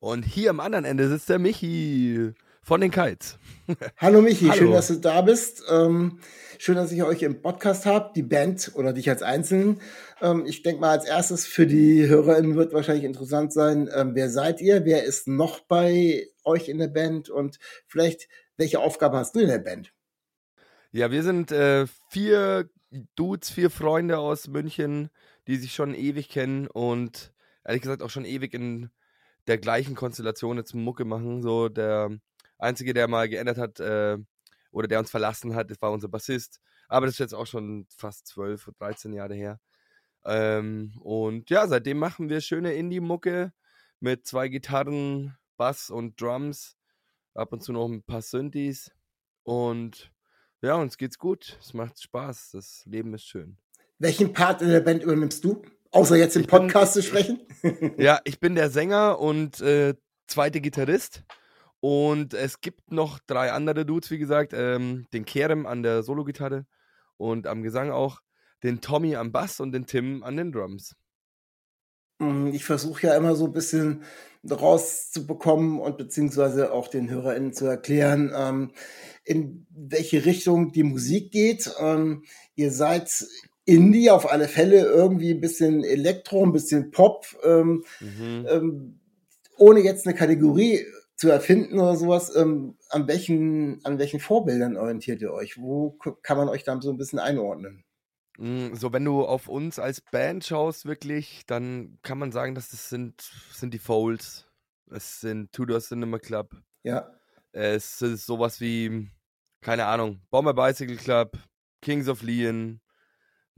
Und hier am anderen Ende sitzt der Michi von den Kites. Hallo Michi, Hallo. schön, dass du da bist. Ähm, schön, dass ich euch im Podcast habe, die Band oder dich als Einzelnen. Ähm, ich denke mal, als erstes für die HörerInnen wird wahrscheinlich interessant sein, ähm, wer seid ihr? Wer ist noch bei euch in der Band? Und vielleicht, welche Aufgabe hast du in der Band? Ja, wir sind äh, vier Dudes, vier Freunde aus München, die sich schon ewig kennen und ehrlich gesagt auch schon ewig in der gleichen Konstellation jetzt Mucke machen. So der einzige, der mal geändert hat äh, oder der uns verlassen hat, das war unser Bassist. Aber das ist jetzt auch schon fast 12, 13 Jahre her. Ähm, und ja, seitdem machen wir schöne Indie-Mucke mit zwei Gitarren, Bass und Drums. Ab und zu noch ein paar Synthes. Und ja, uns geht's gut. Es macht Spaß. Das Leben ist schön. Welchen Part in der Band übernimmst du? Außer jetzt im Ich bin- Podcast zu sprechen? Ja, ich bin der Sänger und äh, zweite Gitarrist. Und es gibt noch drei andere Dudes, wie gesagt. Ähm, den Kerem an der Sologitarre und am Gesang auch. Den Tommy am Bass und den Tim an den Drums. Mm, Ich versuche ja immer so ein bisschen rauszubekommen und beziehungsweise auch den HörerInnen zu erklären, ähm, in welche Richtung die Musik geht. Ähm, ihr seid Indie auf alle Fälle, irgendwie ein bisschen Elektro, ein bisschen Pop, ähm, Mhm. ähm, ohne jetzt eine Kategorie zu erfinden oder sowas. Ähm, an welchen, an welchen Vorbildern orientiert ihr euch? Wo kann man euch dann so ein bisschen einordnen? Mm, So, wenn du auf uns als Band schaust, wirklich, dann kann man sagen, dass das sind, sind die Folds. Es sind Tudor Cinema Club. Ja. Es ist sowas wie, keine Ahnung, Bomber Bicycle Club, Kings of Leon,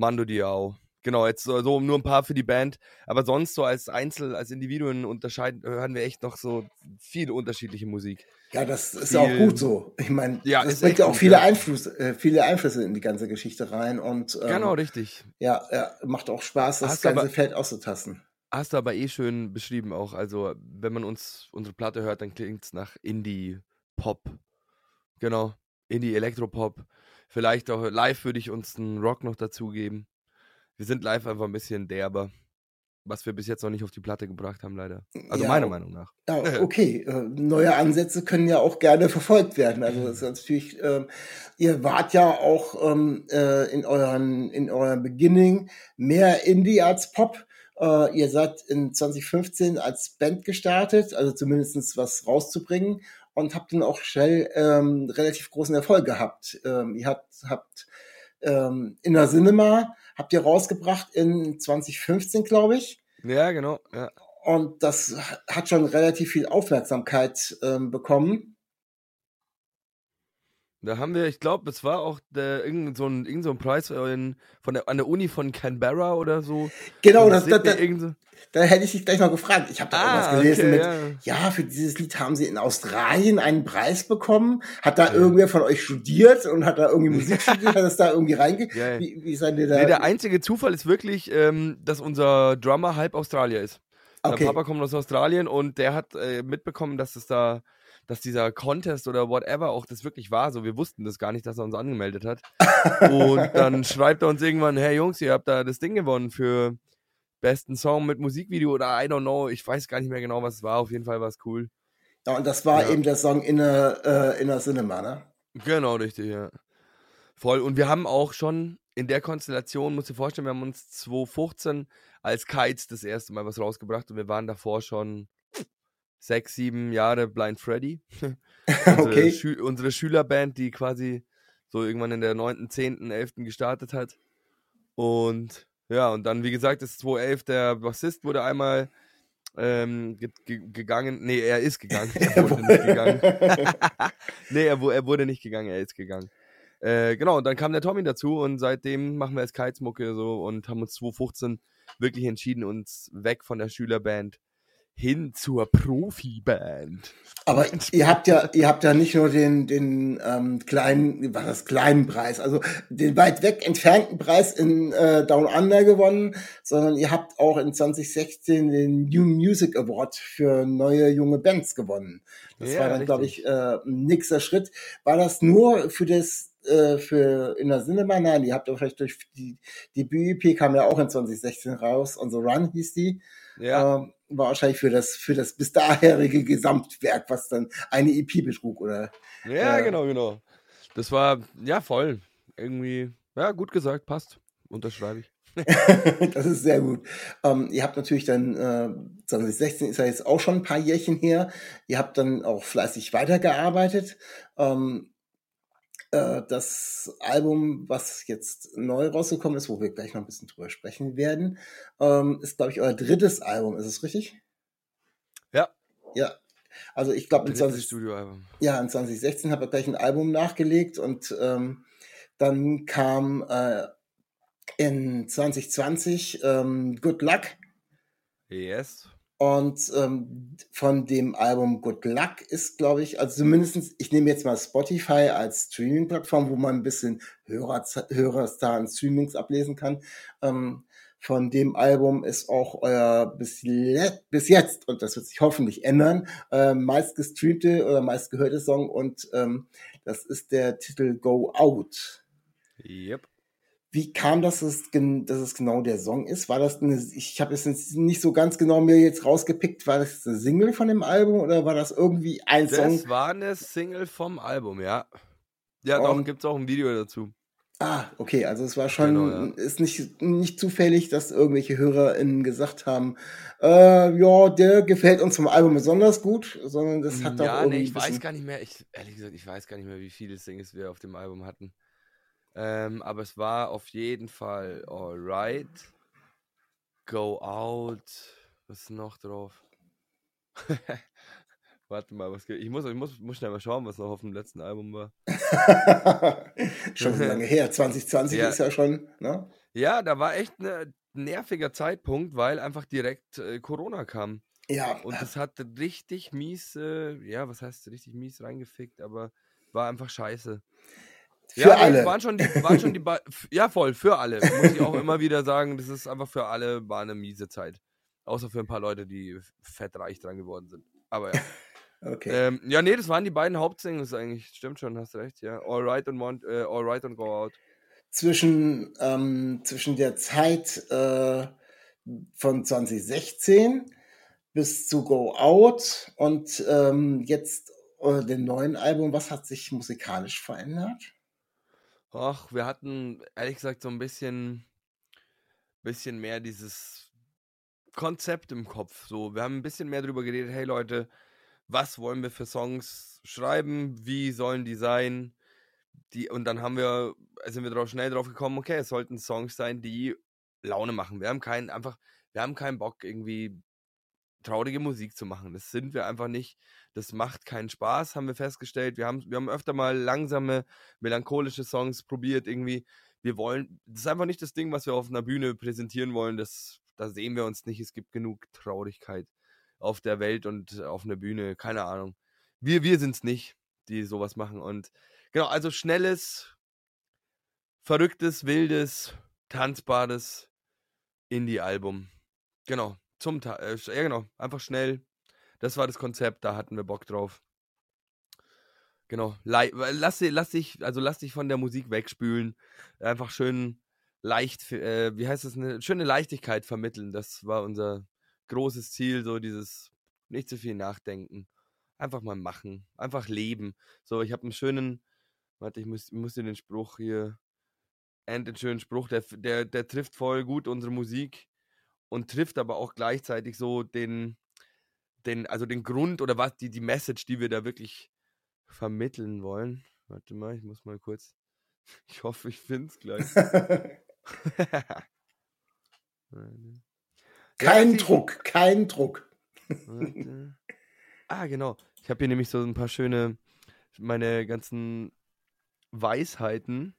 Mando Diao. Genau, jetzt so, so nur ein paar für die Band. Aber sonst so als Einzel, als Individuen unterscheiden, hören wir echt noch so viel unterschiedliche Musik. Ja, das ist ja auch gut so. Ich meine, Ja, das bringt ja auch viele. Einfluss, äh, viele Einflüsse in die ganze Geschichte rein und ähm, Genau, richtig. ja, ja, macht auch Spaß, das Hast ganze aber- Feld auszutasten. Hast du aber eh schön beschrieben auch. Also, wenn man uns unsere Platte hört, dann klingt es nach Indie-Pop. Genau, Indie-Elektropop. Vielleicht auch live würde ich uns einen Rock noch dazugeben. Wir sind live einfach ein bisschen derber. Was wir bis jetzt noch nicht auf die Platte gebracht haben, leider. Also Ja, meiner Meinung nach. Ja, okay. Äh, neue Ansätze können ja auch gerne verfolgt werden. Also das ist natürlich, ähm, ihr wart ja auch ähm, äh, in euren in eurem Beginning mehr Indie als Pop. Äh, ihr seid in 2015 als Band gestartet, also zumindestens was rauszubringen und habt dann auch schnell ähm, relativ großen Erfolg gehabt. Ähm, ihr habt, habt ähm, Inner Cinema habt ihr rausgebracht in 2015, glaube ich. Ja, genau. Ja. Und das hat schon relativ viel Aufmerksamkeit ähm, bekommen. Da haben wir, ich glaube, es war auch der, irgend, so ein, irgend so ein Preis in, von der, an der Uni von Canberra oder so. Genau, das, das, das, so- da hätte ich dich gleich noch gefragt. Ich habe da Ah, irgendwas gelesen okay, mit, ja. für dieses Lied haben sie in Australien einen Preis bekommen. Hat da Ja. irgendwer von euch studiert und hat da irgendwie Musik studiert, hat das da irgendwie reinge... Ja, ja. Wie, wie seid ihr da? Nee, der einzige Zufall ist wirklich, ähm, dass unser Drummer halb Australier ist. Okay. Sein Papa kommt aus Australien und der hat äh, mitbekommen, dass es da, dass dieser Contest oder whatever auch das wirklich war. So, wir wussten das gar nicht, dass er uns angemeldet hat. und dann schreibt er uns irgendwann, hey Jungs, ihr habt da das Ding gewonnen für besten Song mit Musikvideo oder I don't know. Ich weiß gar nicht mehr genau, was es war. Auf jeden Fall war es cool. ja, und das war Ja. eben der Song Inner, äh, Inner Cinema, ne? Genau, richtig, ja. Voll. Und wir haben auch schon in der Konstellation, musst du dir vorstellen, wir haben uns 2015 als Kites das erste Mal was rausgebracht und wir waren davor schon sechs, sieben Jahre Blind Freddy. unsere, okay. Schü unsere Schülerband, die quasi so irgendwann in der 9., 10., 11. gestartet hat. Und ja, und dann, wie gesagt, ist 2011 der Bassist wurde einmal ähm, ge ge gegangen. Nee, er ist gegangen. Er wurde nicht gegangen. nee, er, er wurde nicht gegangen, er ist gegangen. Äh, genau, und dann kam der Tommy dazu und seitdem machen wir als Kitesmucke so und haben uns 2015 wirklich entschieden, uns weg von der Schülerband hin zur Profiband. Aber ihr habt ja, ihr habt ja nicht nur den, den ähm, kleinen, was das kleinen Preis, also den weit weg entfernten Preis in äh, Down Under gewonnen, sondern ihr habt auch in 2016 den New Music Award für neue junge Bands gewonnen. Das Ja, war dann, glaube ich, äh, ein nächster Schritt. War das nur für das äh, für in der Cinema? Nein, ihr habt ja vielleicht durch die die BEP kam ja auch in 2016 raus, On the Run hieß die Ja, ähm, war wahrscheinlich für das, für das bis daherige Gesamtwerk, was dann eine EP betrug, oder? ja, äh, genau, genau. Das war, ja, voll. Irgendwie, ja, gut gesagt, passt. Unterschreibe ich. das ist sehr gut. Ähm, ihr habt natürlich dann, äh, 2016 ist ja jetzt auch schon ein paar Jährchen her. Ihr habt dann auch fleißig weitergearbeitet. Ähm, äh, das Album, was jetzt neu rausgekommen ist, wo wir gleich noch ein bisschen drüber sprechen werden, ähm, ist, glaube ich, euer drittes Album. Ist es richtig? Ja. Ja. Also ich glaube, in Drittes 20, Studioalbum. ja, in 2016 habe ich gleich ein Album nachgelegt und ähm, dann kam äh, in 2020 ähm, Good Luck Yes. Und ähm, von dem Album Good Luck ist, glaube ich, also zumindestens, ich nehme jetzt mal Spotify als Streaming-Plattform, wo man ein bisschen Hörer, Hörerzahlen Streamings ablesen kann. Ähm, von dem Album ist auch euer bis, bis jetzt, und das wird sich hoffentlich ändern, äh, meistgestreamte oder meistgehörte Song und ähm, das ist der Titel Go Out. Yep. Wie kam das, dass es, es genau der Song ist? War das eine, ich habe es jetzt nicht so ganz genau mir jetzt rausgepickt, war das eine Single von dem Album oder war das irgendwie ein Song? Das war eine Single vom Album, ja. Ja, doch, Und- gibt's auch ein Video dazu. Ah, okay, also es war schon, Genau, ja. ist nicht, nicht zufällig, dass irgendwelche HörerInnen gesagt haben, äh, ja, der gefällt uns vom Album besonders gut, sondern das hat doch ja, irgendwie nee, ich weiß gar nicht mehr. Ich, ehrlich gesagt, ich weiß gar nicht mehr, wie viele Singles wir auf dem Album hatten. Ähm, aber es war auf jeden Fall Alright, Go Out, was ist noch drauf? Warte mal, was geht? Ich muss, ich muss, muss schnell mal schauen, was noch auf dem letzten Album war. schon so lange her, 2020 Ja. ist ja schon, ne? Ja, da war echt ein nerviger Zeitpunkt, weil einfach direkt äh, Corona kam. Ja, Und das hat richtig mies, äh, ja, was heißt richtig mies reingefickt, aber war einfach scheiße. Für ja, alle. Waren schon die, waren schon die, Ba- ja voll, für alle. Muss ich auch immer wieder sagen, das ist einfach für alle, war eine miese Zeit. Außer für ein paar Leute, die fettreich dran geworden sind. Aber ja. Okay. ähm, ja, nee, das waren die beiden Hauptsingles eigentlich. Stimmt schon, hast recht, ja. All Right und Want, äh, All Right und Go Out. zwischen, ähm, zwischen der Zeit äh, von 2016 bis zu Go Out und ähm, jetzt äh, dem neuen Album, was hat sich musikalisch verändert? Ach, wir hatten ehrlich gesagt so ein bisschen, bisschen mehr dieses Konzept im Kopf. So, wir haben ein bisschen mehr darüber geredet, hey Leute, was wollen wir für Songs schreiben, wie sollen die sein? Die, und dann haben wir, sind wir drauf, schnell drauf gekommen, okay, es sollten Songs sein, die Laune machen. Wir haben keinen, einfach, wir haben keinen Bock, irgendwie traurige Musik zu machen. Das sind wir einfach nicht. Das macht keinen Spaß, haben wir festgestellt. Wir haben, wir haben öfter mal langsame, melancholische Songs probiert irgendwie. Wir wollen, das ist einfach nicht das Ding, was wir auf einer Bühne präsentieren wollen. Das, da sehen wir uns nicht. Es gibt genug Traurigkeit auf der Welt und auf einer Bühne. Keine Ahnung. Wir, wir sind es nicht, die sowas machen. Und genau, also schnelles, verrücktes, wildes, tanzbares Indie-Album. Genau, zum Teil. Äh, ja, genau, einfach schnell. Das war das Konzept, da hatten wir Bock drauf. Genau, lass, lass dich, also lass dich von der Musik wegspülen. Einfach schön leicht, äh, wie heißt das, eine schöne Leichtigkeit vermitteln. Das war unser großes Ziel, so dieses nicht zu viel nachdenken. Einfach mal machen, einfach leben. So, ich habe einen schönen, warte, ich muss, muss dir den Spruch hier, and den schönen Spruch, der, der, der trifft voll gut unsere Musik und trifft aber auch gleichzeitig so den, den, also den Grund oder was, die, die Message, die wir da wirklich vermitteln wollen. Warte mal, ich muss mal kurz. Ich hoffe, ich finde es gleich. Kein Druck, kein Druck. Warte. Ah, genau. Ich habe hier nämlich so ein paar schöne, meine ganzen Weisheiten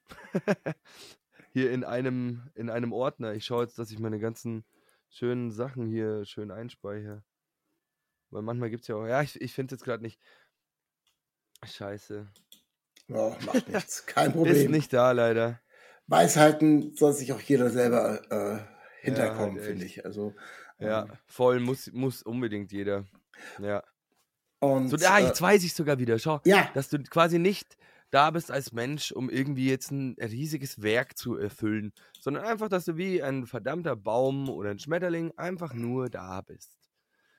hier in einem, in einem Ordner. Ich schaue jetzt, dass ich meine ganzen schönen Sachen hier schön einspeichere. Weil manchmal gibt es ja auch, ja, ich, ich finde es jetzt gerade nicht. Scheiße. Ja, macht nichts. Kein Ist Problem. nicht da, leider. Weisheiten soll sich auch jeder selber äh, hinterkommen, halt finde ich. Also, Ja, ähm, voll, muss, muss unbedingt jeder. Ja. und, So, ah, äh, jetzt weiß ich sogar wieder. Schau, ja, dass du quasi nicht da bist als Mensch, um irgendwie jetzt ein riesiges Werk zu erfüllen, sondern einfach, dass du wie ein verdammter Baum oder ein Schmetterling einfach nur da bist.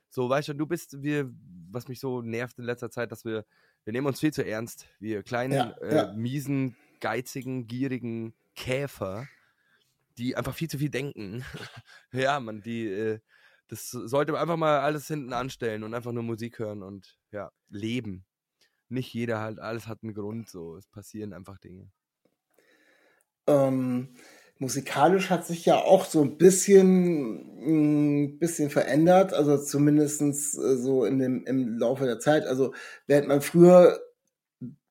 So, weißt du, du bist, wir, was mich so nervt in letzter Zeit, dass wir, wir nehmen uns viel zu ernst. Wir kleinen, Ja, äh, ja. miesen, geizigen, gierigen Käfer, die einfach viel zu viel denken. ja, man, die, äh, das sollte man einfach mal alles hinten anstellen und einfach nur Musik hören und ja, leben. Nicht jeder halt, alles hat einen Grund, so. Es passieren einfach Dinge. ähm, musikalisch hat sich ja auch so ein bisschen, ein bisschen verändert, also zumindestens äh, so in dem, im Laufe der Zeit. Also während man früher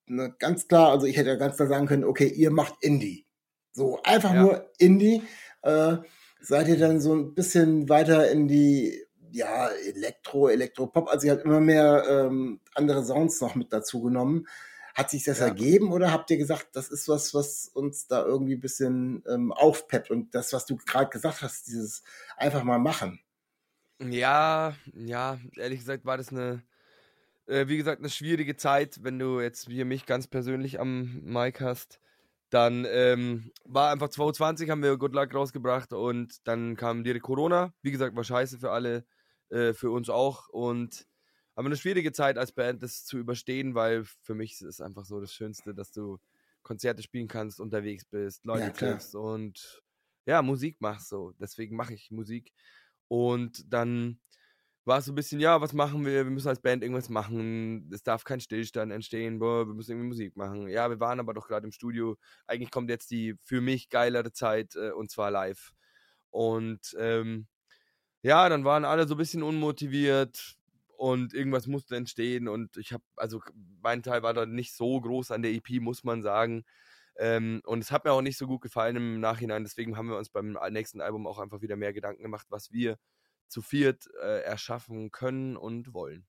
ne, ganz klar, also ich hätte ja ganz klar sagen können, okay, ihr macht Indie. So einfach Ja. nur Indie. Äh, seid ihr dann so ein bisschen weiter in die ja, Elektro, Elektropop, also ihr habt immer mehr ähm, andere Sounds noch mit dazu genommen. Hat sich das Ja. ergeben oder habt ihr gesagt, das ist was, was uns da irgendwie ein bisschen ähm, aufpeppt und das, was du gerade gesagt hast, dieses einfach mal machen? Ja, ja, ehrlich gesagt war das eine, äh, wie gesagt, eine schwierige Zeit, wenn du jetzt hier mich ganz persönlich am Mic hast. Dann ähm, war einfach 2020, haben wir Good Luck rausgebracht und dann kam direkt Corona. Wie gesagt, war scheiße für alle, äh, für uns auch. Und aber eine schwierige Zeit als Band, das zu überstehen, weil für mich ist es einfach so das Schönste, dass du Konzerte spielen kannst, unterwegs bist, Leute Ja, triffst und ja, Musik machst so. Deswegen mache ich Musik. Und dann war es so ein bisschen, ja, was machen wir? Wir müssen als Band irgendwas machen. Es darf kein Stillstand entstehen. Boah, wir müssen irgendwie Musik machen. Ja, wir waren aber doch gerade im Studio. Eigentlich kommt jetzt die für mich geilere Zeit äh, und zwar live. Und ähm, ja, dann waren alle so ein bisschen unmotiviert und irgendwas musste entstehen. Und ich habe, also mein Teil war da nicht so groß an der EP, muss man sagen. Ähm, und es hat mir auch nicht so gut gefallen im Nachhinein. Deswegen haben wir uns beim nächsten Album auch einfach wieder mehr Gedanken gemacht, was wir zu viert äh, erschaffen können und wollen.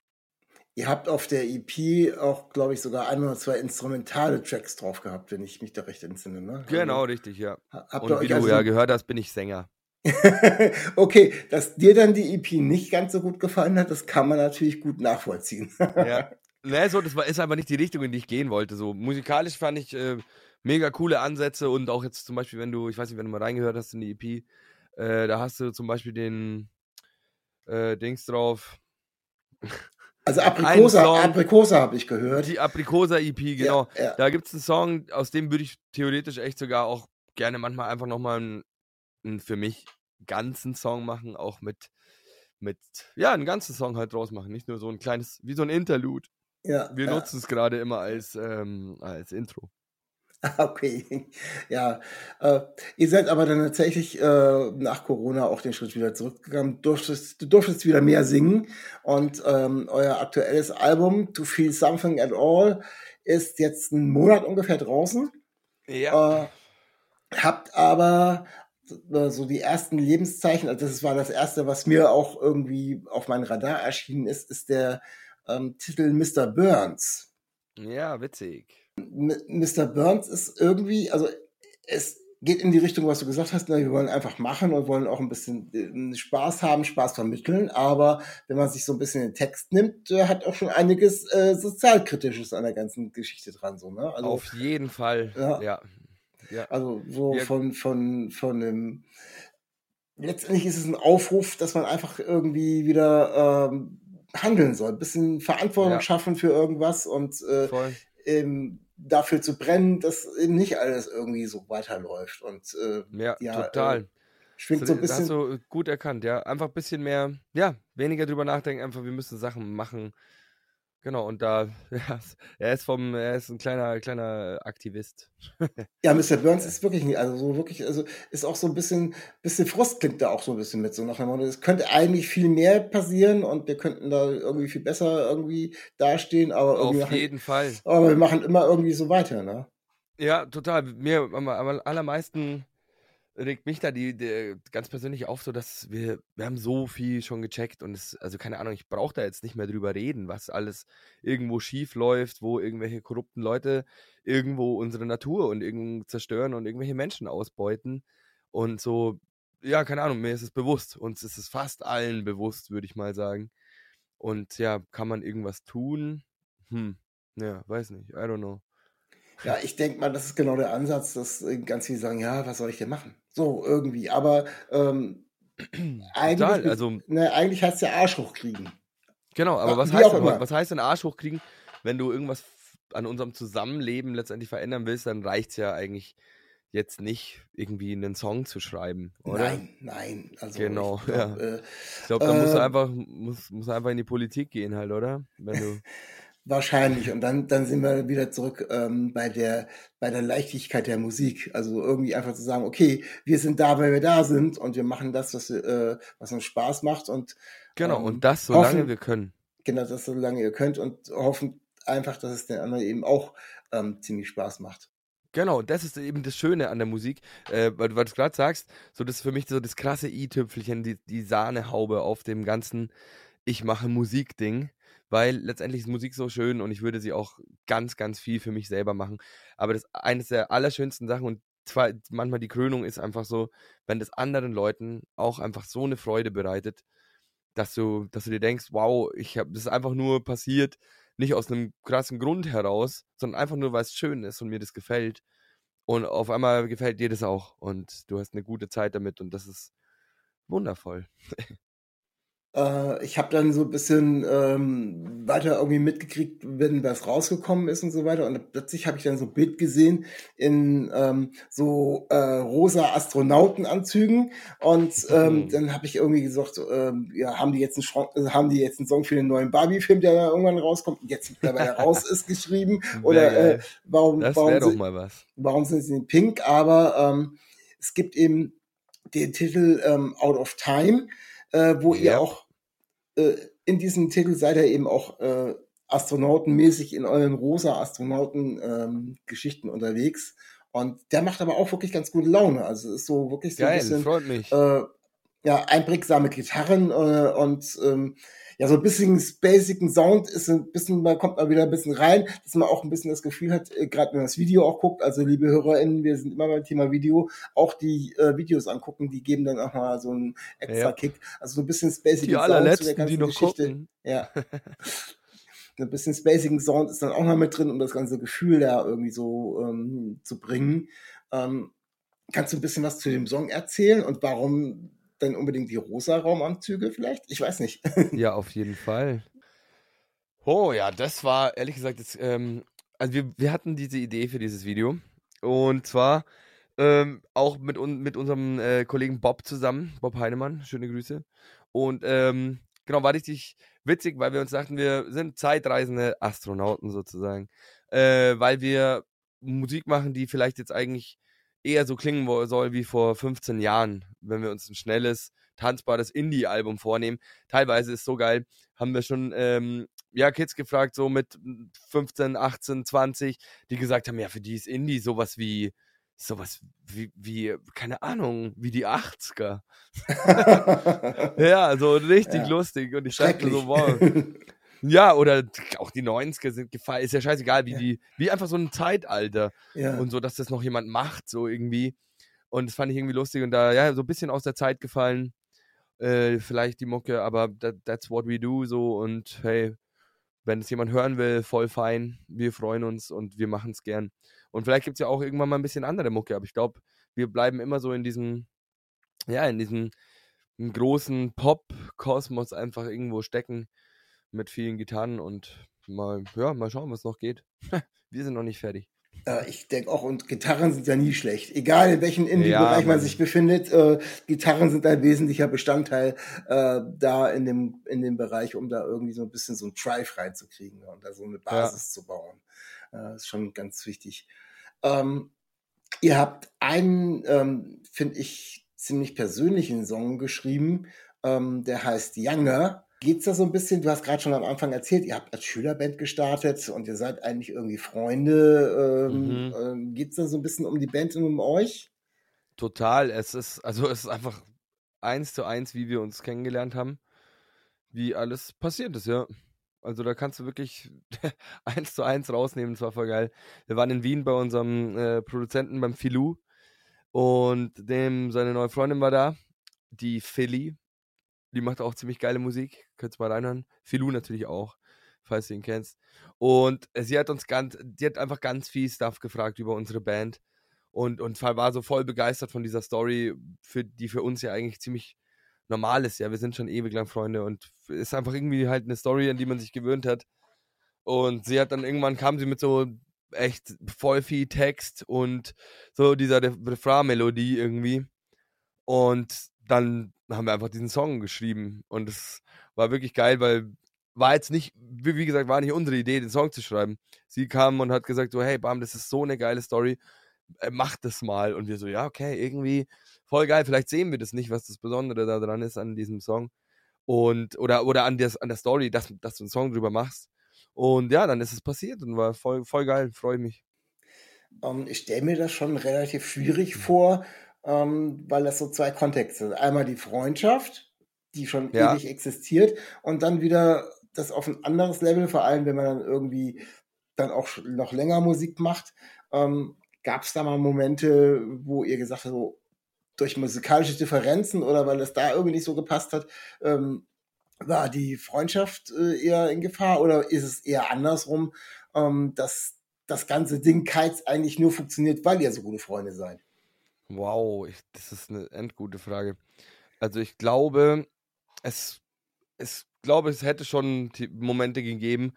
Ihr habt auf der EP auch, glaube ich, sogar ein oder zwei instrumentale Tracks drauf gehabt, wenn ich mich da recht entsinne. Ne? Genau, richtig, ja. Also, habt Und wie du also ja gehört hast, bin ich Sänger. okay, dass dir dann die EP nicht ganz so gut gefallen hat, das kann man natürlich gut nachvollziehen. Ja. Ne, so, das war, ist aber nicht die Richtung, in die ich gehen wollte. So musikalisch fand ich äh, mega coole Ansätze und auch jetzt zum Beispiel, wenn du, ich weiß nicht, wenn du mal reingehört hast in die EP, äh, da hast du zum Beispiel den äh, Dings drauf, Also Ein Aprikosa, Song. Aprikosa habe ich gehört. die Aprikosa EP, genau. Ja, ja. Da gibt es einen Song, aus dem würde ich theoretisch echt sogar auch gerne manchmal einfach nochmal einen, einen für mich ganzen Song machen, auch mit, mit, ja, einen ganzen Song halt draus machen, nicht nur so ein kleines, wie so ein Interlude. ja, Wir ja. nutzen es gerade immer als, ähm, als Intro. Okay, ja. Äh, ihr seid aber dann tatsächlich äh, nach Corona auch den Schritt wieder zurückgegangen. Du durftest, du durftest wieder mehr singen und ähm, euer aktuelles Album To Feel Something at All ist jetzt einen Monat ungefähr draußen. Ja. Äh, habt aber so die ersten Lebenszeichen, also das war das erste, was mir auch irgendwie auf mein Radar erschienen ist, ist der ähm, Titel Mr. Burns. Ja, witzig. M Mr. Burns ist irgendwie, also es geht in die Richtung, was du gesagt hast, ne, wir wollen einfach machen und wollen auch ein bisschen äh, Spaß haben, Spaß vermitteln, aber wenn man sich so ein bisschen den Text nimmt, äh, hat auch schon einiges äh, sozialkritisches an der ganzen Geschichte dran, so, ne? Also, Auf jeden Fall. Ja. Ja. Ja. also so Ja. von, von, von dem, letztendlich ist es ein Aufruf, dass man einfach irgendwie wieder ähm, handeln soll, ein bisschen Verantwortung Ja. schaffen für irgendwas und äh, ähm, dafür zu brennen, dass eben nicht alles irgendwie so weiterläuft. Und äh, Ja, total. äh, schwingt So, so ein das hast bisschen. du gut erkannt, ja. Einfach ein bisschen mehr, ja, weniger drüber nachdenken, einfach, wir müssen Sachen machen. Genau, und da, ja, er ist vom, er ist ein kleiner, kleiner Aktivist. Ja, Mr. Burns ist wirklich nicht, also so wirklich, also ist auch so ein bisschen, bisschen Frust klingt da auch so ein bisschen mit, so nach dem Motto, es könnte eigentlich viel mehr passieren und wir könnten da irgendwie viel besser irgendwie dastehen, aber irgendwie Auf machen, jeden Fall. aber wir machen immer irgendwie so weiter, ne? Ja, total. Mir am, am allermeisten regt mich da die, die ganz persönlich auf, so dass wir, wir haben so viel schon gecheckt und es, also keine Ahnung, ich brauche da jetzt nicht mehr drüber reden, was alles irgendwo schief läuft, wo irgendwelche korrupten Leute irgendwo unsere Natur und irgend zerstören und irgendwelche Menschen ausbeuten. Und so, ja, keine Ahnung, mir ist es bewusst. Uns ist es fast allen bewusst, würde ich mal sagen. Und ja, kann man irgendwas tun? Hm, ja, weiß nicht, I don't know. Ja, ich denke mal, das ist genau der Ansatz, dass äh, ganz viele sagen, ja, was soll ich denn machen? So, irgendwie. Aber ähm, eigentlich, Total, also, ne, eigentlich heißt es ja Arsch hochkriegen. genau, aber Ja, was heißt, denn, was heißt denn Arsch hochkriegen, wenn du irgendwas an unserem Zusammenleben letztendlich verändern willst, dann reicht es ja eigentlich jetzt nicht, irgendwie einen Song zu schreiben, oder? Nein, nein. Also Genau, ich glaub, äh, Ich glaube, da musst du Ähm, einfach, musst, musst einfach in die Politik gehen halt, oder? Wenn du, Wahrscheinlich. Und dann, dann sind wir wieder zurück ähm, bei der, bei der Leichtigkeit der Musik. Also irgendwie einfach zu sagen, okay, wir sind da, weil wir da sind und wir machen das, was, wir, äh, was uns Spaß macht und genau, ähm, und das, solange hoffen- wir können. genau das, solange ihr könnt und hoffen einfach, dass es den anderen eben auch ähm, ziemlich Spaß macht. Genau, und das ist eben das Schöne an der Musik, äh, weil du, weil du gerade sagst, so das ist für mich so das krasse i-Tüpfelchen, die, die Sahnehaube auf dem ganzen Ich mache Musik-Ding, weil letztendlich ist Musik so schön und ich würde sie auch ganz, ganz viel für mich selber machen. Aber das eines der allerschönsten Sachen und zwar manchmal die Krönung ist einfach so, wenn das anderen Leuten auch einfach so eine Freude bereitet, dass du, dass du dir denkst, wow, ich habe das ist einfach nur passiert, nicht aus einem krassen Grund heraus, sondern einfach nur, weil es schön ist und mir das gefällt. Und auf einmal gefällt dir das auch und du hast eine gute Zeit damit und das ist wundervoll. Äh, ich habe dann so ein bisschen ähm, weiter irgendwie mitgekriegt, wenn was rausgekommen ist und so weiter. Und plötzlich habe ich dann so ein Bild gesehen in ähm, so äh, rosa Astronautenanzügen. Und ähm, Mhm. dann habe ich irgendwie gesagt, ähm, ja, haben die jetzt einen Schron- äh, haben die jetzt einen Song für den neuen Barbie-Film, der da irgendwann rauskommt, jetzt mittlerweile raus ist, geschrieben? Oder äh, warum, das warum doch mal was. warum sind sie in Pink? Aber ähm, es gibt eben den Titel ähm, Out of Time, äh, wo ihr Ja. auch äh, in diesem Titel seid ihr eben auch äh, astronautenmäßig in euren rosa Astronauten-Geschichten unterwegs. Und der macht aber auch wirklich ganz gute Laune. Also ist so wirklich so ein Geil, bisschen freut mich. äh, ja, einprägsame Gitarren äh, und ähm, ja, so ein bisschen spacigen Sound ist ein bisschen, man kommt mal wieder ein bisschen rein, dass man auch ein bisschen das Gefühl hat, äh, gerade wenn man das Video auch guckt, also liebe HörerInnen, wir sind immer beim Thema Video, auch die äh, Videos angucken, die geben dann auch mal so einen extra Ja. Kick. Also so ein bisschen spacigen Sound zu der ganzen die noch Geschichte. gucken. Ja. ein bisschen spacigen Sound ist dann auch noch mit drin, um das ganze Gefühl da irgendwie so ähm, zu bringen. Ähm, kannst du ein bisschen was zu dem Song erzählen und warum dann unbedingt die rosa Raumanzüge vielleicht? Ich weiß nicht. Ja, auf jeden Fall. Oh ja, das war ehrlich gesagt, das, ähm, also wir, wir hatten diese Idee für dieses Video und zwar ähm, auch mit, un, mit unserem äh, Kollegen Bob zusammen, Bob Heinemann, schöne Grüße. Und ähm, genau, war richtig witzig, weil wir uns dachten, wir sind zeitreisende Astronauten sozusagen, äh, weil wir Musik machen, die vielleicht jetzt eigentlich eher so klingen soll wie vor 15 Jahren, wenn wir uns ein schnelles, tanzbares Indie-Album vornehmen. Teilweise ist so geil, haben wir schon ähm, ja, Kids gefragt, so mit 15, 18, 20, die gesagt haben, ja, für die ist Indie sowas wie, sowas wie, wie keine Ahnung, wie die 80er. Ja, so richtig Ja. lustig. Und ich dachte so, wow. Ja, oder auch die 90er sind gefallen, ist ja scheißegal, wie Ja. die, wie einfach so ein Zeitalter ja. und so, dass das noch jemand macht, so irgendwie. Und das fand ich irgendwie lustig und da, ja, so ein bisschen aus der Zeit gefallen. Äh, vielleicht die Mucke, aber that, that's what we do, so und hey, wenn es jemand hören will, voll fein. Wir freuen uns und wir machen es gern. Und vielleicht gibt es ja auch irgendwann mal ein bisschen andere Mucke, aber ich glaube, wir bleiben immer so in diesem, ja, in diesem großen Pop-Kosmos einfach irgendwo stecken mit vielen Gitarren und mal, ja, mal schauen, was noch geht. wir sind noch nicht fertig. Äh, ich denke auch, und Gitarren sind ja nie schlecht. Egal in welchem Indie-Bereich Ja, man sich befindet, äh, Gitarren sind ein wesentlicher Bestandteil äh, da in dem, in dem Bereich, um da irgendwie so ein bisschen so ein Drive reinzukriegen und da so eine Basis zu bauen. Äh, das ist schon ganz wichtig. Ähm, ihr habt einen, ähm, finde ich, ziemlich persönlichen Song geschrieben, ähm, der heißt Younger. Geht's da so ein bisschen, du hast gerade schon am Anfang erzählt, ihr habt als Schülerband gestartet und ihr seid eigentlich irgendwie Freunde. Ähm, Mhm. ähm, geht's da so ein bisschen um die Band und um euch? Total. Es ist, also es ist einfach eins zu eins, wie wir uns kennengelernt haben, wie alles passiert ist, ja. Also da kannst du wirklich eins zu eins rausnehmen, das war voll geil. Wir waren in Wien bei unserem äh, Produzenten beim Filou und dem seine neue Freundin war da, die Philly. Die macht auch ziemlich geile Musik, könnt ihr mal reinhören. Filou natürlich auch, falls du ihn kennst. Und sie hat uns ganz, die hat einfach ganz viel Stuff gefragt über unsere Band und, und war so voll begeistert von dieser Story, für, die für uns ja eigentlich ziemlich normal ist. Ja, wir sind schon ewig lang Freunde und ist einfach irgendwie halt eine Story, an die man sich gewöhnt hat. Und sie hat dann irgendwann kam sie mit so echt voll viel Text und so dieser Refrain-Melodie irgendwie. Und dann haben wir einfach diesen Song geschrieben. Und es war wirklich geil, weil war jetzt nicht, wie gesagt, war nicht unsere Idee, den Song zu schreiben. Sie kam und hat gesagt, so, hey, Bam, das ist so eine geile Story äh, macht das mal. Und wir so, ja, okay, irgendwie voll geil. Vielleicht sehen wir das nicht, was das Besondere daran ist an diesem Song. Und, oder, oder an, der, an der Story, dass, dass du einen Song drüber machst. Und ja, dann ist es passiert und war voll, voll geil, freue mich. Um, ähm, ich stelle mir das schon relativ schwierig vor, ähm, weil das so zwei Kontexte sind. Einmal die Freundschaft, die schon ja. ewig existiert, und dann wieder das auf ein anderes Level, vor allem wenn man dann irgendwie dann auch noch länger Musik macht. Ähm, Gab es da mal Momente, wo ihr gesagt habt, so durch musikalische Differenzen oder weil es da irgendwie nicht so gepasst hat, ähm, war die Freundschaft äh, eher in Gefahr oder ist es eher andersrum, ähm, dass das ganze Ding Kites eigentlich nur funktioniert, weil ihr so gute Freunde seid? Wow, ich, das ist eine endgute Frage. Also ich glaube, es, es glaube, es hätte schon Momente gegeben,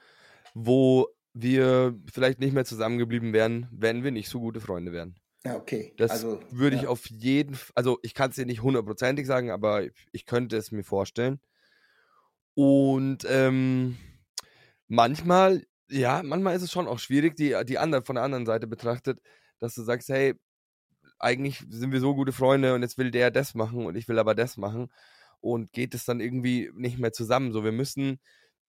wo wir vielleicht nicht mehr zusammengeblieben wären, wenn wir nicht so gute Freunde wären. Ja, okay. Das also, würde ich ja. auf jeden Fall, also ich kann es dir nicht hundertprozentig sagen, aber ich könnte es mir vorstellen. Und ähm, manchmal, ja, manchmal ist es schon auch schwierig, die, die andere, von der anderen Seite betrachtet, dass du sagst, hey, eigentlich sind wir so gute Freunde und jetzt will der das machen und ich will aber das machen. Und geht es dann irgendwie nicht mehr zusammen. So, wir müssen,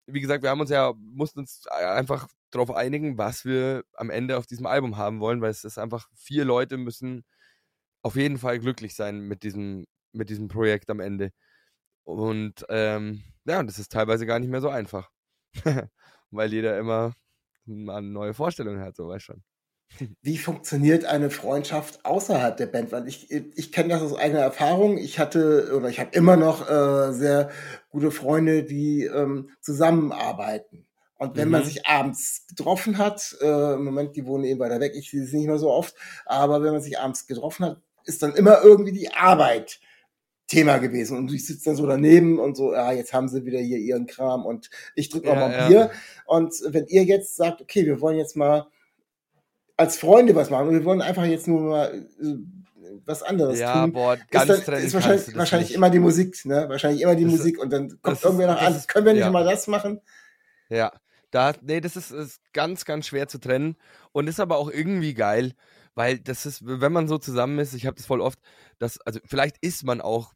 wie gesagt, wir haben uns ja, mussten uns einfach darauf einigen, was wir am Ende auf diesem Album haben wollen, weil es ist einfach, vier Leute müssen auf jeden Fall glücklich sein mit diesem, mit diesem Projekt am Ende. Und ähm, ja, das ist teilweise gar nicht mehr so einfach. weil jeder immer eine neue Vorstellungen hat, so weißt schon. Wie funktioniert eine Freundschaft außerhalb der Band? Weil ich, ich kenne das aus eigener Erfahrung. Ich hatte oder ich habe immer noch äh, sehr gute Freunde, die ähm, zusammenarbeiten. Und wenn mhm. man sich abends getroffen hat, äh, im Moment, die wohnen eben weiter weg, ich sehe sie nicht mehr so oft, aber wenn man sich abends getroffen hat, ist dann immer irgendwie die Arbeit Thema gewesen. Und ich sitze dann so daneben und so, ja, jetzt haben sie wieder hier ihren Kram und ich drücke ja, mal Bier. Ja. Und wenn ihr jetzt sagt, okay, wir wollen jetzt mal als Freunde was machen und wir wollen einfach jetzt nur mal äh, was anderes ja, tun. Boah, ganz ist, dann, ist wahrscheinlich, wahrscheinlich immer die Musik, ne? Wahrscheinlich immer die das Musik und dann kommt irgendwer noch an, können wir nicht ja. mal das machen? Ja, da, nee, das ist, ist ganz, ganz schwer zu trennen und ist aber auch irgendwie geil, weil das ist, wenn man so zusammen ist, ich habe das voll oft, dass, also vielleicht ist man auch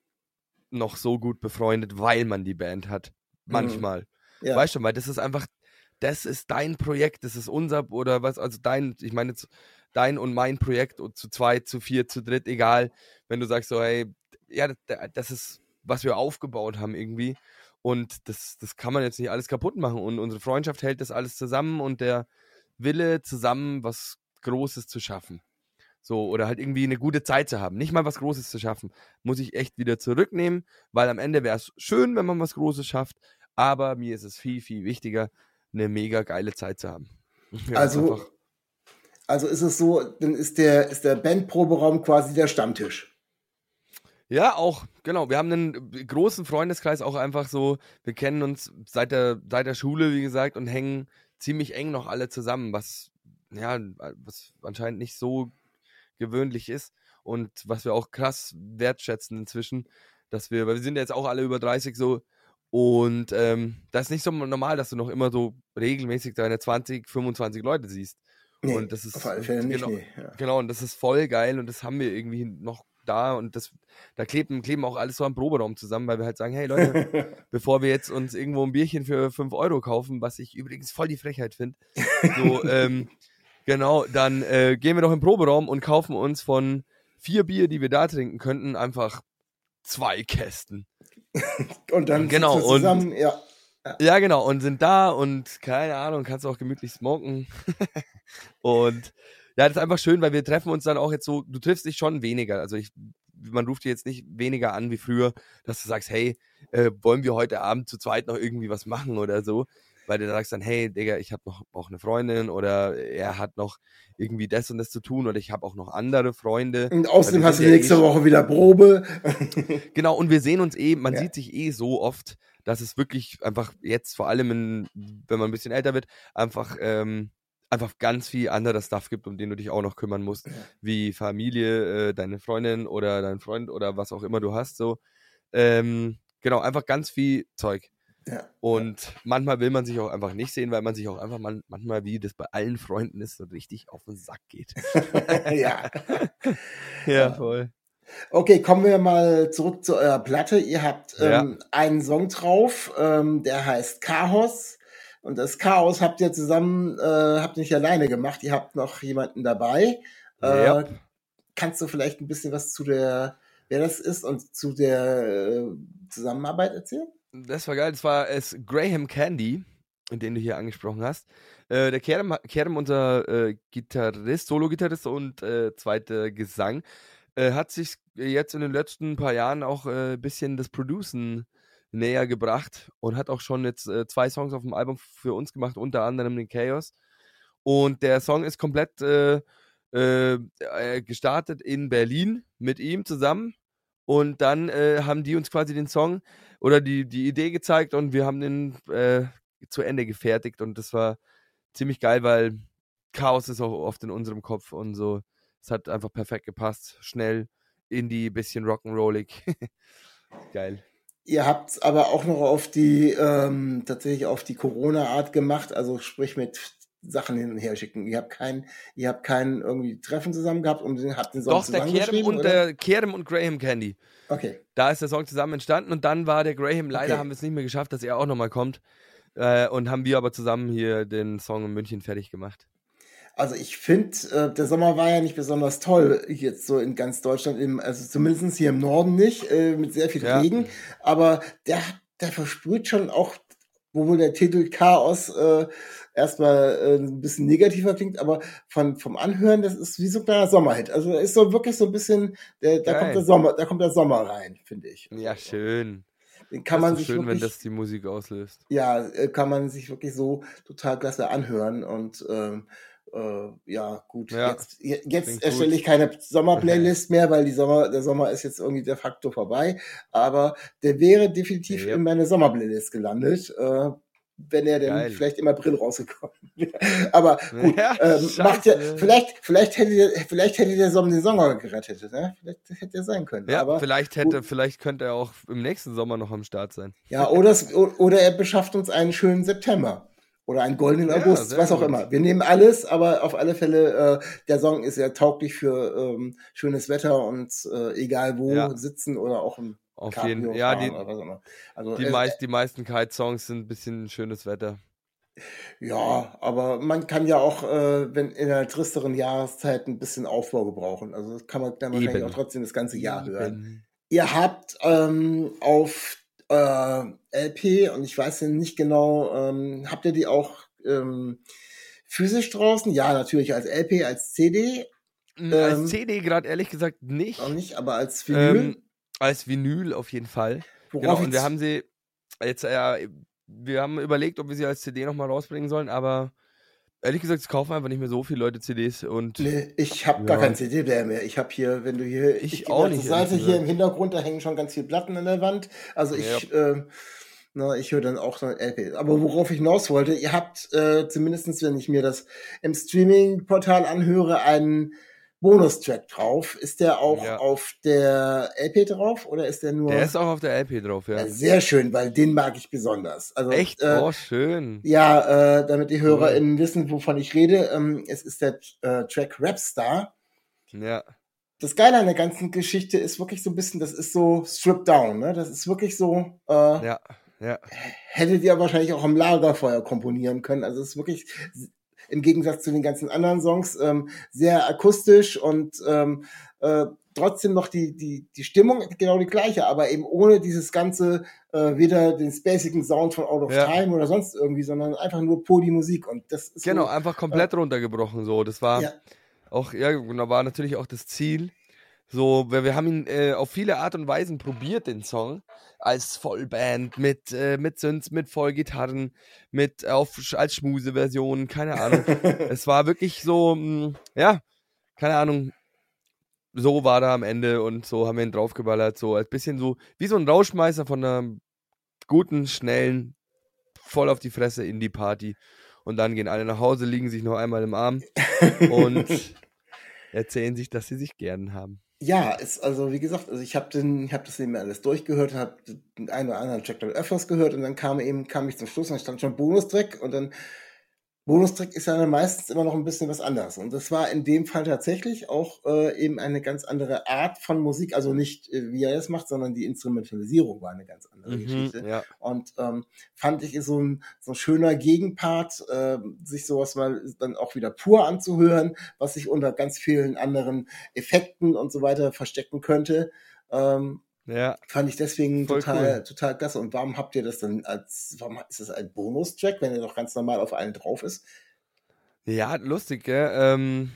noch so gut befreundet, weil man die Band hat. Mhm. Manchmal. Mhm. Ja. Weißt du, weil das ist einfach, das ist dein Projekt, das ist unser oder was, also dein, ich meine dein und mein Projekt zu zweit, zu vier, zu dritt, egal. Wenn du sagst so, hey, ja, das ist, was wir aufgebaut haben irgendwie. Und das, das kann man jetzt nicht alles kaputt machen. Und unsere Freundschaft hält das alles zusammen und der Wille, zusammen was Großes zu schaffen. So, oder halt irgendwie eine gute Zeit zu haben. Nicht mal was Großes zu schaffen. Muss ich echt wieder zurücknehmen, weil am Ende wäre es schön, wenn man was Großes schafft. Aber mir ist es viel, viel wichtiger, eine mega geile Zeit zu haben. Ja, also, also ist es so, dann ist der, ist der Bandproberaum quasi der Stammtisch. Ja, auch, genau. Wir haben einen großen Freundeskreis, auch einfach so, wir kennen uns seit der, seit der Schule, wie gesagt, und hängen ziemlich eng noch alle zusammen, was, ja, was anscheinend nicht so gewöhnlich ist und was wir auch krass wertschätzen inzwischen, dass wir, weil wir sind jetzt auch alle über 30 so und ähm, das ist nicht so normal, dass du noch immer so regelmäßig deine 20, 25 Leute siehst. Nee, und das ist auf alle Fälle nicht, genau, nee, ja. genau, und das ist voll geil und das haben wir irgendwie noch da und das, da kleben, kleben auch alles so am Proberaum zusammen, weil wir halt sagen, hey Leute, bevor wir jetzt uns irgendwo ein Bierchen für 5 Euro kaufen, was ich übrigens voll die Frechheit finde, so, ähm, genau, dann äh, gehen wir doch im Proberaum und kaufen uns von vier Bier, die wir da trinken könnten, einfach zwei Kästen. Und dann Genau, und- zusammen, ja. Ja, genau, und sind da und keine Ahnung, kannst auch gemütlich smoken. und ja, das ist einfach schön, weil wir treffen uns dann auch jetzt so, du triffst dich schon weniger. Also ich, man ruft dich jetzt nicht weniger an wie früher, dass du sagst, hey, äh, wollen wir heute Abend zu zweit noch irgendwie was machen oder so. Weil du sagst dann, hey, Digga, ich habe noch auch eine Freundin oder er hat noch irgendwie das und das zu tun oder ich habe auch noch andere Freunde. Und außerdem hast du ja nächste eh- Woche wieder Probe. Genau, und wir sehen uns eh, man Ja. sieht sich eh so oft, dass es wirklich einfach jetzt, vor allem, in, wenn man ein bisschen älter wird, einfach, ähm, einfach ganz viel anderer Stuff gibt, um den du dich auch noch kümmern musst, wie Familie, äh, deine Freundin oder dein Freund oder was auch immer du hast, so. Ähm, genau, einfach ganz viel Zeug. Ja. Und manchmal will man sich auch einfach nicht sehen, weil man sich auch einfach man, manchmal, wie das bei allen Freunden ist, so richtig auf den Sack geht. ja. ja, voll. Okay, kommen wir mal zurück zu eurer Platte. Ihr habt Ja. ähm, einen Song drauf, ähm, der heißt Chaos. Und das Chaos habt ihr zusammen, äh, habt ihr nicht alleine gemacht, ihr habt noch jemanden dabei. Äh, Ja. Kannst du vielleicht ein bisschen was zu der, wer das ist und zu der äh, Zusammenarbeit erzählen? Das war geil. Das war es Graham Candy, den du hier angesprochen hast. Äh, der Kerem, Kerem unser äh, Gitarrist, Solo-Gitarrist und äh, zweiter Gesang, äh, hat sich jetzt in den letzten paar Jahren auch ein äh, bisschen das Producen näher gebracht und hat auch schon jetzt äh, zwei Songs auf dem Album für uns gemacht, unter anderem den Chaos. Und der Song ist komplett gestartet in Berlin mit ihm zusammen. Und dann äh, haben die uns quasi den Song oder die, die Idee gezeigt und wir haben den äh, zu Ende gefertigt. Und das war ziemlich geil, weil Chaos ist auch oft in unserem Kopf und so. Es hat einfach perfekt gepasst. Schnell, Indie, bisschen Rock'n'Rollig. geil. Ihr habt aber auch noch auf die, ähm, tatsächlich auf die Corona-Art gemacht, also sprich mit Sachen hin und her schicken. Ihr habt kein, ihr habt kein irgendwie Treffen zusammen gehabt und habt den Song Doch, der Kerem und oder? der Kerem und Graham Candy. Okay. Da ist der Song zusammen entstanden und dann war der Graham, leider Okay. haben wir es nicht mehr geschafft, dass er auch nochmal kommt. Äh, und haben wir aber zusammen hier den Song in München fertig gemacht. Also ich finde, äh, der Sommer war ja nicht besonders toll jetzt so in ganz Deutschland, im, also zumindest hier im Norden nicht, äh, mit sehr viel Ja. Regen. Aber der, der versprüht schon auch, obwohl der Titel Chaos äh, erstmal äh, ein bisschen negativer klingt, aber von, vom Anhören, das ist wie so ein kleiner Sommerhit. Also ist so wirklich so ein bisschen, der, da Geil. kommt der Sommer, da kommt der Sommer rein, finde ich. Ja, schön. Den kann das man sich schön, wirklich, wenn das die Musik auslöst. ja, äh, kann man sich wirklich so total klasse anhören und ähm, äh, ja, gut. Ja, jetzt je- jetzt erstelle ich keine Sommerplaylist mehr, weil die Sommer, der Sommer ist jetzt irgendwie de facto vorbei. Aber der wäre definitiv Ja. in meine Sommerplaylist gelandet, äh, wenn er denn Geil. vielleicht im April rausgekommen wäre. Aber gut, Ja, ähm, macht ja, vielleicht, vielleicht hätte der, vielleicht hätte der Sommer den Sommer gerettet, ne? Vielleicht hätte er sein können. Ja, aber vielleicht hätte, vielleicht könnte er auch im nächsten Sommer noch am Start sein. Ja, oder, es, oder er beschafft uns einen schönen September. Oder einen goldenen Ja, August, sehr was auch gut. immer. Wir nehmen alles, aber auf alle Fälle, äh, der Song ist ja tauglich für ähm, schönes Wetter und äh, egal wo Ja. sitzen oder auch im Auf Cabrio jeden Ja, die, oder was auch immer. Also, die, äh, meist, die meisten Kite-Songs sind ein bisschen schönes Wetter. Ja, aber man kann ja auch, äh, wenn in einer tristeren Jahreszeit ein bisschen Aufbau gebrauchen. Also das kann man dann wahrscheinlich auch trotzdem das ganze Jahr hören. Eben. Ihr habt ähm, auf äh, LP und ich weiß nicht genau, ähm, habt ihr die auch ähm, physisch draußen? Ja, natürlich als LP, als CD Mm, Ähm, als CD gerade ehrlich gesagt nicht. auch nicht, aber als Vinyl. Ähm, als Vinyl auf jeden Fall. worauf Genau, und wir haben sie jetzt, äh, wir haben überlegt, ob wir sie als CD nochmal rausbringen sollen, aber ehrlich gesagt, es kaufen einfach nicht mehr so viele Leute CDs und Nee, ich habe gar Ja. kein CD-Player mehr. Ich habe hier, wenn du hier, Ich geh auch nicht, Seite hier im. Hintergrund, da hängen schon ganz viele Platten an der Wand. Also ich, ähm, na, ich höre dann auch so ein LP. Aber worauf ich hinaus wollte, ihr habt äh, zumindestens, wenn ich mir das im Streaming-Portal anhöre, einen Bonustrack drauf. Ist der auch Ja. auf der LP drauf oder ist der nur? der ist auch auf der LP drauf, ja. sehr schön, weil den mag ich besonders. Also Echt? Äh, oh, schön. ja, äh, damit die HörerInnen wissen, wovon ich rede. Ähm, es ist der äh, Track Rapstar. Ja. Das Geile an der ganzen Geschichte ist wirklich so ein bisschen, das ist so stripped down, ne? Das ist wirklich so, äh, Ja. Ja. hättet ihr wahrscheinlich auch am Lagerfeuer komponieren können. Also es ist wirklich im Gegensatz zu den ganzen anderen Songs ähm, sehr akustisch und ähm, äh, trotzdem noch die, die, die Stimmung genau die gleiche, aber eben ohne dieses ganze, äh, weder den spacigen Sound von Out of Ja. Time oder sonst irgendwie, sondern einfach nur pur die Musik. Und das ist Genau, so, einfach komplett runtergebrochen so. Das war Ja. auch, ja, genau, war natürlich auch das Ziel. So, wir, wir haben ihn äh, auf viele Art und Weisen probiert, den Song. Als Vollband, mit, äh, mit Synths, mit Vollgitarren, mit auf, als Schmuse-Version, keine Ahnung. es war wirklich so, mh, ja, keine Ahnung. So war er am Ende und so haben wir ihn draufgeballert. So ein bisschen so wie so ein Rauschmeißer von einer guten, schnellen, voll auf die Fresse in die Party. Und dann gehen alle nach Hause, liegen sich noch einmal im Arm und erzählen sich, dass sie sich gern haben. Ja, ist also wie gesagt, also ich habe den, habe das eben alles durchgehört, habe den einen oder anderen Track dann öfters gehört und dann kam eben kam ich zum Schluss und dann stand schon Bonustrack und dann Bonustrack ist ja dann meistens immer noch ein bisschen was anderes und das war in dem Fall tatsächlich auch äh, eben eine ganz andere Art von Musik, also nicht äh, wie er das macht, sondern die Instrumentalisierung war eine ganz andere Geschichte. Mhm, ja. Und ähm, fand ich ist so ein, so ein schöner Gegenpart, äh, sich sowas mal dann auch wieder pur anzuhören, was sich unter ganz vielen anderen Effekten und so weiter verstecken könnte. Ähm, Ja, fand ich deswegen Voll total, cool. total klasse. Und warum habt ihr das denn als, warum ist das ein Bonustrack, wenn er doch ganz normal auf allen drauf ist? ja, lustig, gell? Ähm,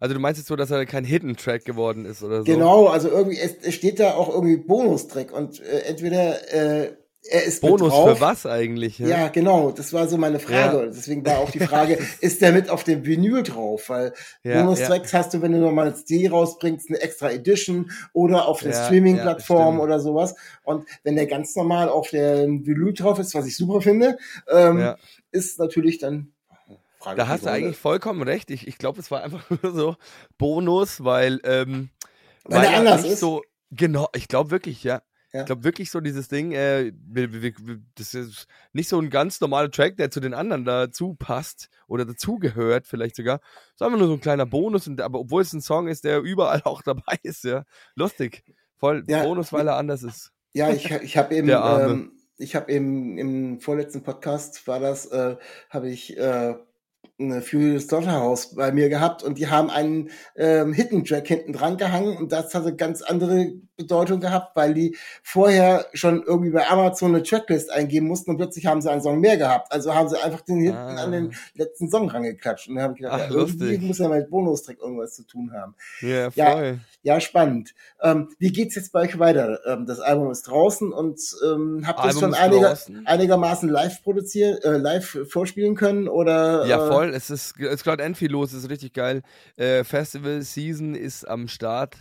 also du meinst jetzt so, dass er kein Hidden Track geworden ist oder so? Genau, also irgendwie, es, es steht da auch irgendwie Bonustrack und äh, entweder äh, er ist Bonus für was eigentlich? Ja, genau, das war so meine Frage. Ja. Deswegen war auch die Frage, ist der mit auf dem Vinyl drauf? Weil Ja, Bonustracks hast du, wenn du nochmal ein CD rausbringst, eine extra Edition oder auf der Ja, Streaming-Plattform ja, oder sowas. Und wenn der ganz normal auf der Vinyl drauf ist, was ich super finde, ähm, Ja. ist natürlich dann. Frage Da hast du eigentlich vollkommen recht. Ich, ich glaube, es war einfach nur so Bonus, weil, ähm, Weil der er anders ist? so. Genau, ich glaube wirklich, ja. Ja. Ich glaube wirklich so dieses Ding, äh, das ist nicht so ein ganz normaler Track, der zu den anderen dazu passt oder dazugehört, vielleicht sogar. Es ist einfach nur so ein kleiner Bonus, und, aber obwohl es ein Song ist, der überall auch dabei ist, ja. Lustig. Voll Ja. Bonus, weil er anders ist. Ja, ich, ich habe eben, ähm, ich habe eben im vorletzten Podcast war das, äh, habe ich äh, eine Furious Slaughterhouse bei mir gehabt und die haben einen ähm, Hidden Track hinten dran gehangen und das hatte ganz andere Bedeutung gehabt, weil die vorher schon irgendwie bei Amazon eine Tracklist eingeben mussten und plötzlich haben sie einen Song mehr gehabt. Also haben sie einfach den hinten Ah. an den letzten Song rangeklatscht und dann habe ich gedacht, Ach, ja, irgendwie lustig. muss ja mit Bonustrack irgendwas zu tun haben. Ja, Ja. voll. Ja, spannend. Ähm, wie geht's jetzt bei euch weiter? Ähm, das Album ist draußen und ähm, habt ihr es schon einiger, einigermaßen live produziert, äh, live vorspielen können oder? Ja, äh, voll. Es ist, es ist gerade end viel los, es ist richtig geil. Äh, Festival Season ist am Start.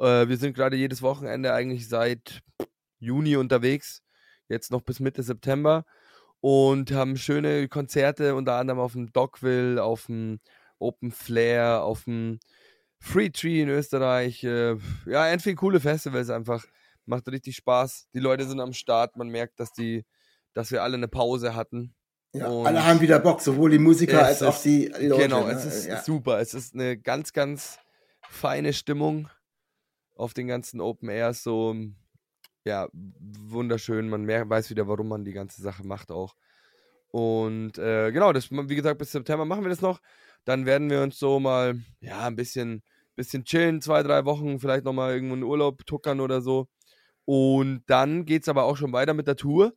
Äh, wir sind gerade jedes Wochenende eigentlich seit Juni unterwegs. Jetzt noch bis Mitte September. Und haben schöne Konzerte, unter anderem auf dem Dockville, auf dem Open Flair, auf dem Free Tree in Österreich. Äh, ja, viel coole Festivals einfach. Macht richtig Spaß. Die Leute sind am Start. Man merkt, dass die, dass wir alle eine Pause hatten. Ja, und- alle haben wieder Bock, sowohl die Musiker als auch die Leute. Genau, ne? es ist ja. super. Es ist eine ganz, ganz feine Stimmung auf den ganzen Open Airs. So, ja, wunderschön. Man mer weiß wieder, warum man die ganze Sache macht auch. Und äh, genau, das, wie gesagt, bis September machen wir das noch. Dann werden wir uns so mal, ja, ein bisschen, bisschen chillen, zwei, drei Wochen, vielleicht nochmal irgendwo in Urlaub tuckern oder so. Und dann geht es aber auch schon weiter mit der Tour,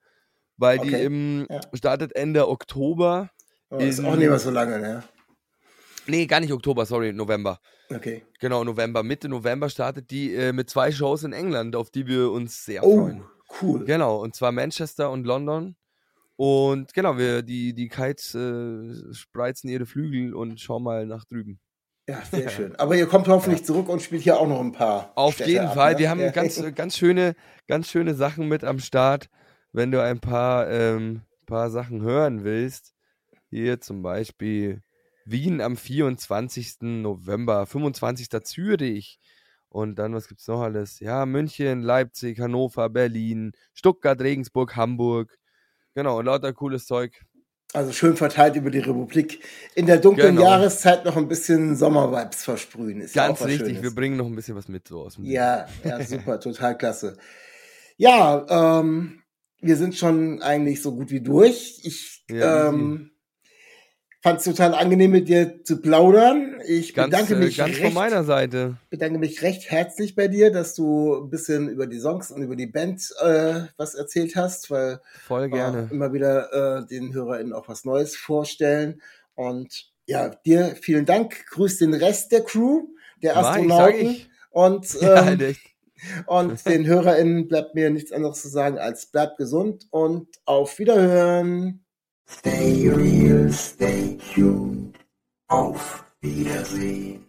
weil die Okay, im, ja. startet Ende Oktober. Oh, ist auch nicht mehr so lange, ne? Nee, gar nicht Oktober, sorry, November. Okay. Genau, November. Mitte November startet die äh, mit zwei Shows in England, auf die wir uns sehr Oh, freuen. cool. Genau, und zwar Manchester und London. Und genau, wir, die, die Kites äh, spreizen ihre Flügel und schauen mal nach drüben. Ja, sehr schön. Aber ihr kommt hoffentlich zurück und spielt hier auch noch ein paar. Auf Städte jeden ab, Fall, ne? wir haben ja. ganz, ganz schöne, ganz schöne Sachen mit am Start. Wenn du ein paar, ähm, paar Sachen hören willst, hier zum Beispiel Wien am 24. November, 25. Zürich. Und dann, was gibt's noch alles? Ja, München, Leipzig, Hannover, Berlin, Stuttgart, Regensburg, Hamburg. Genau, und lauter cooles Zeug. Also schön verteilt über die Republik. In der dunklen Genau. Jahreszeit noch ein bisschen Sommervibes versprühen. Ist ja Ganz was richtig, wir bringen noch ein bisschen was mit so aus dem Ja, ja, super, total klasse. Ja, ähm, wir sind schon eigentlich so gut wie durch. Ich Ja, ähm, fand es total angenehm, mit dir zu plaudern. Ich Ganz, bedanke äh, mich ganz recht, von meiner Seite. bedanke mich recht herzlich bei dir, dass du ein bisschen über die Songs und über die Band äh, was erzählt hast, weil Voll gerne. äh, immer wieder äh, den HörerInnen auch was Neues vorstellen. Und ja, dir vielen Dank. Grüß den Rest der Crew, der Mach ich, Astronauten. ich. Und, Ja, ähm, halt echt. und den HörerInnen bleibt mir nichts anderes zu sagen als bleibt gesund und auf Wiederhören. Stay real, stay tuned. Auf Wiedersehen.